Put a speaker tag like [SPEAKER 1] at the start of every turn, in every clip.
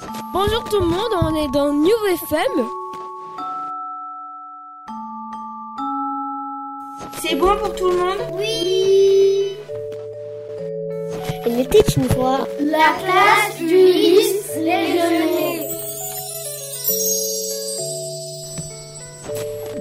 [SPEAKER 1] Bonjour tout le monde, on est dans New FM.
[SPEAKER 2] C'est bon pour tout le monde?
[SPEAKER 3] Oui
[SPEAKER 4] Il était une fois
[SPEAKER 3] la classe Ulysse Léoné.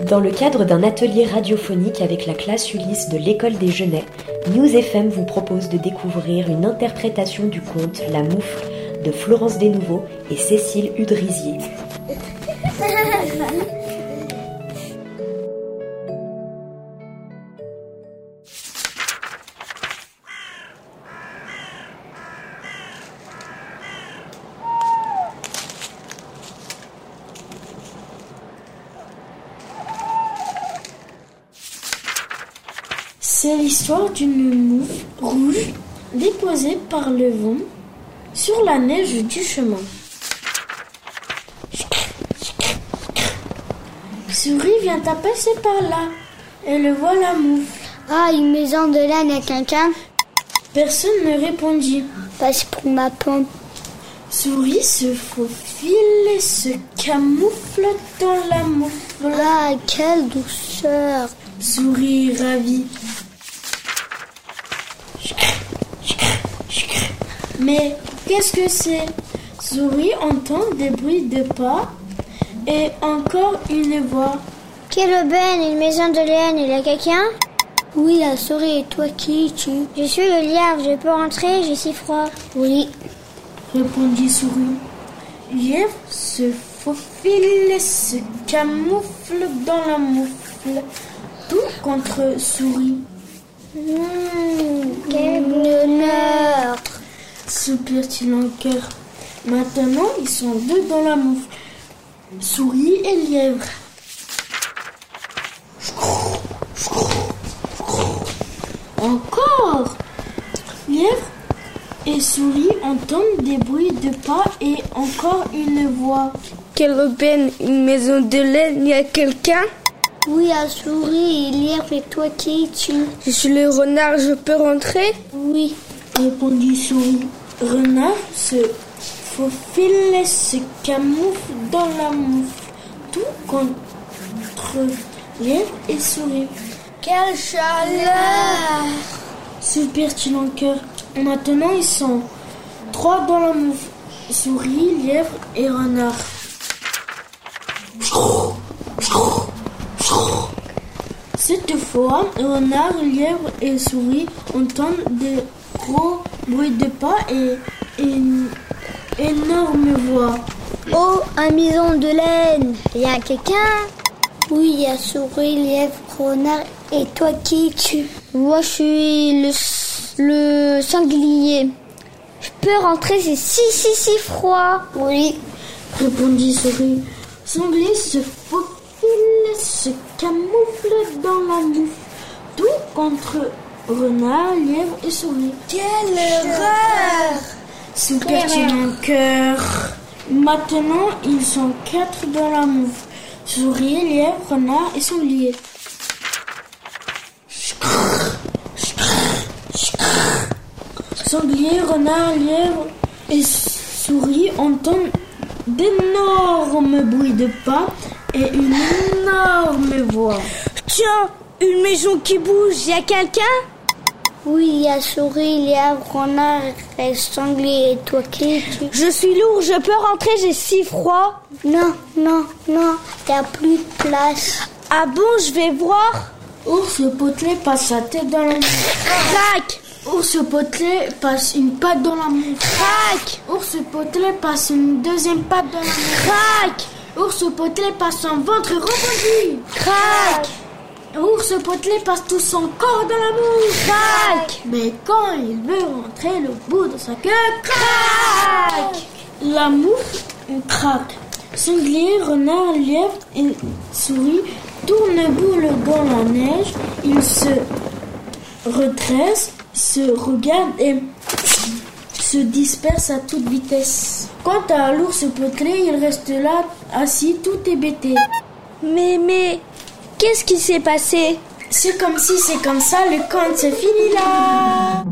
[SPEAKER 5] Dans le cadre d'un atelier radiophonique avec la classe Ulysse de l'école des Genets, News FM vous propose de découvrir une interprétation du conte La Moufle de Florence Desnouveaux et Cécile Udrisier.
[SPEAKER 2] C'est l'histoire d'une moufle rouge déposée par le vent sur la neige du chemin. Souris vient à passer par là. Elle voit la moufle.
[SPEAKER 4] Ah, une maison de laine à quelqu'un?
[SPEAKER 2] Personne ne répondit.
[SPEAKER 4] Passe pour ma pomme.
[SPEAKER 2] Souris se faufile et se camoufle dans la moufle.
[SPEAKER 4] Ah, quelle douceur
[SPEAKER 2] Souris ravie. Mais qu'est-ce que c'est? Souris entend des bruits de pas et encore une voix.
[SPEAKER 4] Quelle aubaine, une maison de laine, il y a quelqu'un? Oui, la souris, et toi qui es-tu Je suis le lièvre, je peux rentrer, j'ai si froid. Oui.
[SPEAKER 2] Répondit Souris. Lièvre se faufile et se camoufle dans la moufle. Tout contre Souris.
[SPEAKER 4] Mmh, quel bonheur
[SPEAKER 2] Soupire-t-il en cœur. Maintenant, ils sont deux dans la moufle. Souris et lièvre. Encore Lièvre et souris entendent des bruits de pas et encore une voix.
[SPEAKER 1] Quelle aubaine, une maison de laine, y a quelqu'un?
[SPEAKER 4] Oui, la souris, lièvre, et toi qui es-tu?
[SPEAKER 1] Je suis le renard, je peux rentrer?
[SPEAKER 4] Oui.
[SPEAKER 2] Répondit souris. Renard se faufile se camoufle dans la moufle. Tout contre lièvre et souris.
[SPEAKER 3] Quelle chaleur
[SPEAKER 2] Soupire-t-il en cœur. Maintenant, ils sont trois dans la moufle. Souris, lièvre et renard. Cette fois, renard, lièvre et souris entendent des gros bruits de pas et une énorme voix.
[SPEAKER 4] Oh, un maison de laine Il y a quelqu'un? Oui, il y a souris, lièvre, renard, et toi qui es-tu? Moi, je suis le, le sanglier. Je peux rentrer, c'est si, si, si froid. Oui.
[SPEAKER 2] Répondit souris. Sanglier se faufile, se camoufle dans la moufle. Tout contre renard, lièvre et souris.
[SPEAKER 3] Quelle
[SPEAKER 2] Soupire-t-il en cœur. Maintenant, ils sont quatre dans la moufle. Souris, lièvre, renard et sanglier. Sanglier, renard, lièvre et souris entendent d'énormes bruits de pas et une énorme voix.
[SPEAKER 1] Tiens, une maison qui bouge, y a quelqu'un?
[SPEAKER 4] Oui, il y a souris, lièvre, renard, et sanglier, et toi qui es-tu?
[SPEAKER 1] Je suis lourd, je peux rentrer, j'ai si froid.
[SPEAKER 4] Non, non, non, t'as plus de place.
[SPEAKER 1] Ah bon, je vais voir?
[SPEAKER 2] Ours potelé passe sa tête dans la moufle.
[SPEAKER 1] Crac
[SPEAKER 2] Ours potelé passe une patte dans la moufle.
[SPEAKER 1] Crac
[SPEAKER 2] Ours potelé passe une deuxième patte dans la moufle.
[SPEAKER 1] Crac
[SPEAKER 2] Ours potelé passe son ventre rebondi.
[SPEAKER 1] Crac
[SPEAKER 2] Ours potelé passe tout son corps dans la.
[SPEAKER 1] Crac
[SPEAKER 2] Mais quand il veut rentrer le bout de sa queue, crac La moufle craque. Sanglier, renard, lièvre et souris tournent boule dans la neige. Ils se redressent, se regardent et se dispersent à toute vitesse. Quant à l'ours potelé, il reste là, assis, tout hébété.
[SPEAKER 1] Mais, mais, Qu'est-ce qui s'est passé
[SPEAKER 2] C'est comme si, c'est comme ça, le conte se finit là.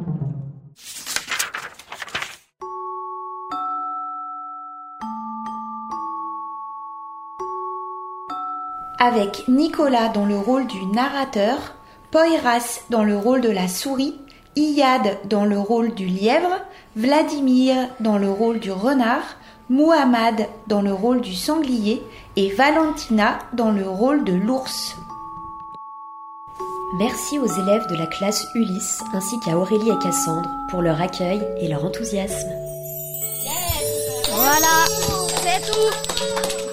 [SPEAKER 6] Avec Nicolas dans le rôle du narrateur, Poiras dans le rôle de la souris, Iyad dans le rôle du lièvre, Vladimir dans le rôle du renard, Muhammad dans le rôle du sanglier et Valentina dans le rôle de l'ours.
[SPEAKER 5] Merci aux élèves de la classe Ulysse ainsi qu'à Aurélie et Cassandre pour leur accueil et leur enthousiasme.
[SPEAKER 3] Voilà, c'est tout